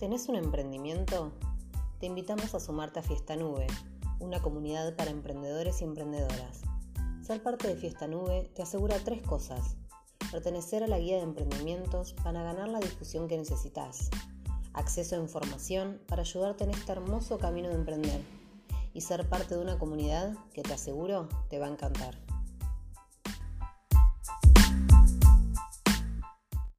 ¿Tenés un emprendimiento? Te invitamos a sumarte a Fiesta Nube, una comunidad para emprendedores y emprendedoras. Ser parte de Fiesta Nube te asegura tres cosas. Pertenecer a la guía de emprendimientos para ganar la difusión que necesitas. Acceso a información para ayudarte en este hermoso camino de emprender. Y ser parte de una comunidad que te aseguro te va a encantar.